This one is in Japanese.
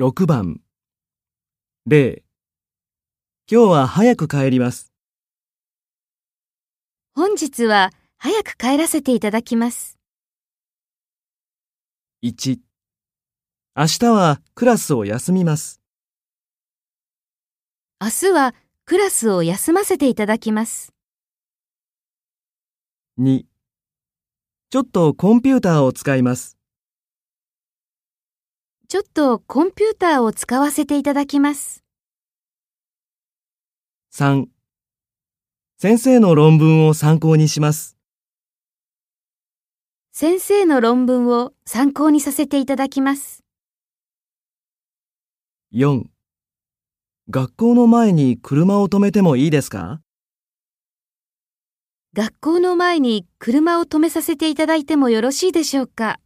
6番0今日は早く帰ります。本日は早く帰らせていただきます。1明日はクラスを休みます。明日はクラスを休ませていただきます。2ちょっとコンピューターを使います。ちょっとコンピューターを使わせていただきます。3先生の論文を参考にします。先生の論文を参考にさせていただきます。4学校の前に車を止めてもいいですか？学校の前に車を止めさせていただいてもよろしいでしょうか？